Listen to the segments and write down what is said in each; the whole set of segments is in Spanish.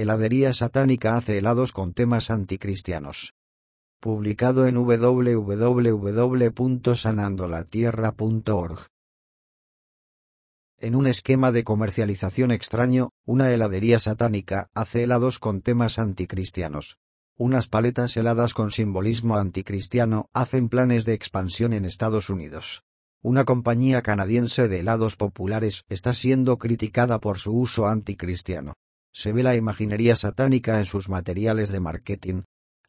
Heladería satánica hace helados con temas anticristianos. Publicado en www.sanandolatierra.org. En un esquema de comercialización extraño, una heladería satánica hace helados con temas anticristianos. Unas paletas heladas con simbolismo anticristiano hacen planes de expansión en Estados Unidos. Una compañía canadiense de helados populares está siendo criticada por su uso anticristiano. Se ve la imaginería satánica en sus materiales de marketing.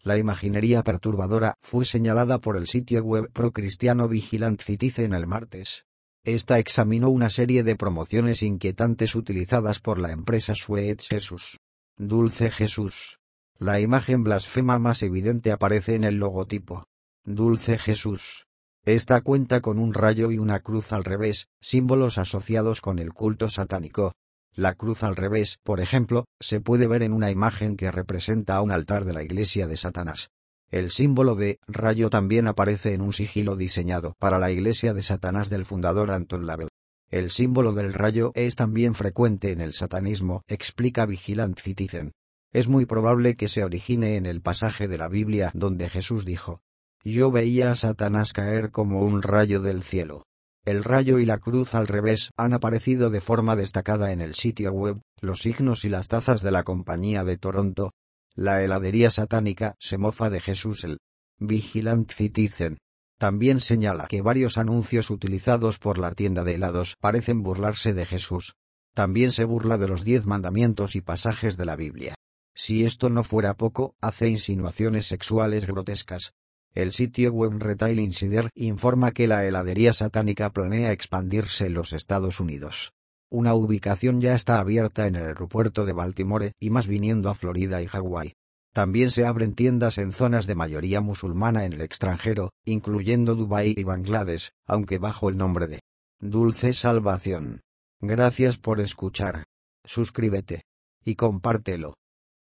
La imaginería perturbadora fue señalada por el sitio web pro-cristiano Vigilant Citizen el martes. Esta examinó una serie de promociones inquietantes utilizadas por la empresa Sweet Jesus. Dulce Jesús. La imagen blasfema más evidente aparece en el logotipo. Dulce Jesús. Esta cuenta con un rayo y una cruz al revés, símbolos asociados con el culto satánico. La cruz al revés, por ejemplo, se puede ver en una imagen que representa a un altar de la iglesia de Satanás. El símbolo de rayo también aparece en un sigilo diseñado para la iglesia de Satanás del fundador Anton Lavelle. El símbolo del rayo es también frecuente en el satanismo, explica Vigilant Citizen. Es muy probable que se origine en el pasaje de la Biblia donde Jesús dijo, Yo veía a Satanás caer como un rayo del cielo. El rayo y la cruz al revés han aparecido de forma destacada en el sitio web, los signos y las tazas de la compañía de Toronto. La heladería satánica se mofa de Jesús el Vigilant Citizen. También señala que varios anuncios utilizados por la tienda de helados parecen burlarse de Jesús. También se burla de los diez mandamientos y pasajes de la Biblia. Si esto no fuera poco, hace insinuaciones sexuales grotescas, el sitio web Retail Insider informa que la heladería satánica planea expandirse en los Estados Unidos. Una ubicación ya está abierta en el aeropuerto de Baltimore y más viniendo a Florida y Hawái. También se abren tiendas en zonas de mayoría musulmana en el extranjero, incluyendo Dubái y Bangladesh, aunque bajo el nombre de Dulce Salvación. Gracias por escuchar. Suscríbete. Y compártelo.